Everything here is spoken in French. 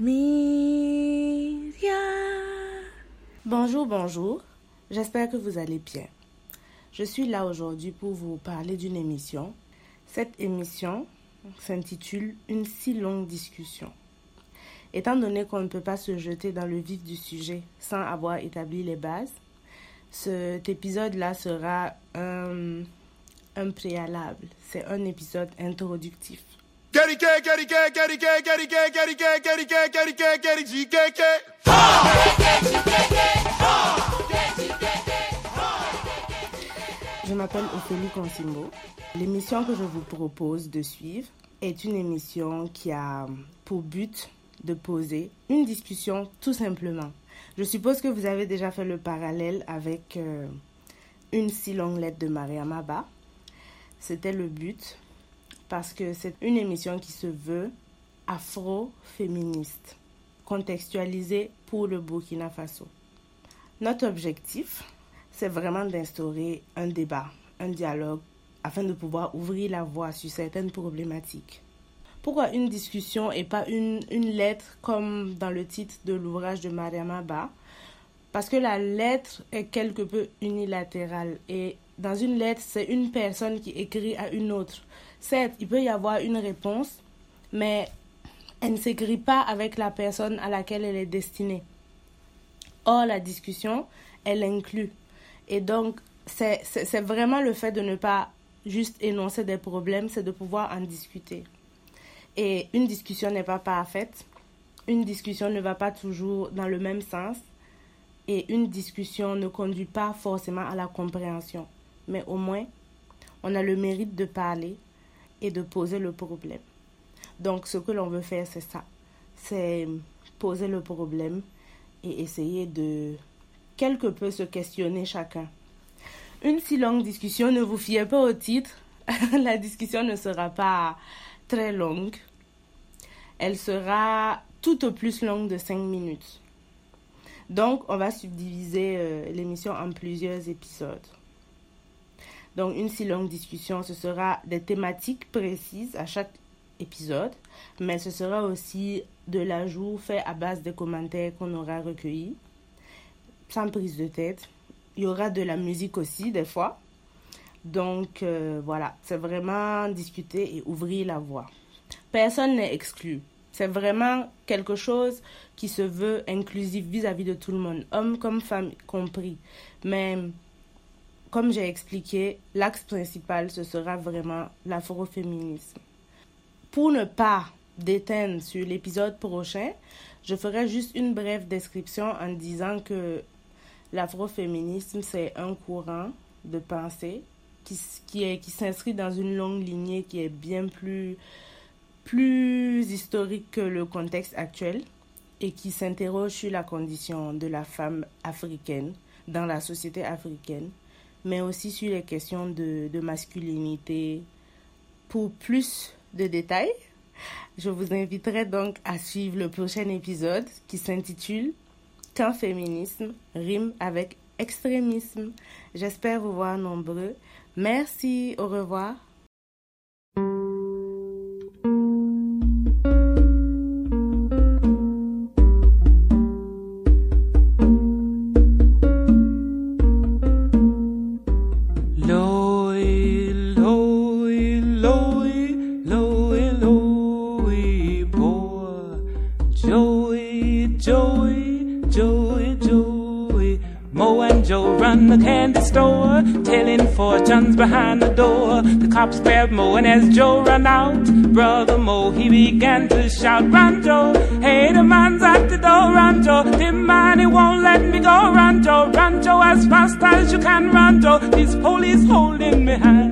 Myria. Bonjour, bonjour. J'espère que vous allez bien. Je suis là aujourd'hui pour vous parler d'une émission. Cette émission s'intitule Une si longue discussion. Étant donné qu'on ne peut pas se jeter dans le vif du sujet sans avoir établi les bases, cet épisode-là sera un, un préalable. C'est un épisode introductif. Je m'appelle Ophélie Consimbo. L'émission que je vous propose de suivre est une émission qui a pour but de poser une discussion tout simplement. Je suppose que vous avez déjà fait le parallèle avec euh, une si longue lettre de Mariama Ba. C'était le but parce que c'est une émission qui se veut afro-féministe, contextualisée pour le Burkina Faso. Notre objectif, c'est vraiment d'instaurer un débat, un dialogue, afin de pouvoir ouvrir la voie sur certaines problématiques. Pourquoi une discussion et pas une, une lettre comme dans le titre de l'ouvrage de Mariama Ba? Parce que la lettre est quelque peu unilatérale et dans une lettre, c'est une personne qui écrit à une autre. Certes, il peut y avoir une réponse, mais elle ne s'écrit pas avec la personne à laquelle elle est destinée. Or, la discussion, elle inclut. Et donc, c'est vraiment le fait de ne pas juste énoncer des problèmes, c'est de pouvoir en discuter. Et une discussion n'est pas parfaite. Une discussion ne va pas toujours dans le même sens. Et une discussion ne conduit pas forcément à la compréhension. Mais au moins, on a le mérite de parler et de poser le problème. Donc, ce que l'on veut faire, c'est ça. C'est poser le problème et essayer de quelque peu se questionner chacun. Une si longue discussion, ne vous fiez pas au titre. La discussion ne sera pas très longue. Elle sera tout au plus longue de 5 minutes. Donc, on va subdiviser euh, l'émission en plusieurs épisodes. Donc, une si longue discussion, ce sera des thématiques précises à chaque épisode, mais ce sera aussi de l'ajout fait à base des commentaires qu'on aura recueillis, sans prise de tête. Il y aura de la musique aussi, des fois. Donc, euh, voilà, c'est vraiment discuter et ouvrir la voie. Personne n'est exclu. C'est vraiment quelque chose qui se veut inclusif vis-à-vis de tout le monde, hommes comme femmes compris. Mais comme j'ai expliqué, l'axe principal, ce sera vraiment l'afroféminisme. Pour ne pas déteindre sur l'épisode prochain, je ferai juste une brève description en disant que l'afroféminisme, c'est un courant de pensée qui, qui, qui s'inscrit dans une longue lignée qui est bien plus plus historique que le contexte actuel et qui s'interroge sur la condition de la femme africaine dans la société africaine, mais aussi sur les questions de, de masculinité. Pour plus de détails, je vous inviterai donc à suivre le prochain épisode qui s'intitule Quand féminisme rime avec extrémisme. J'espère vous voir nombreux. Merci, au revoir. Run the candy store, telling fortunes behind the door. The cops grabbed Mo, and as Joe ran out, brother Mo, he began to shout, Run, Joe, hey, the man's at the door, run, Joe. The man, he won't let me go, run, Joe, run, Joe, as fast as you can, run, Joe. This police holding me hand.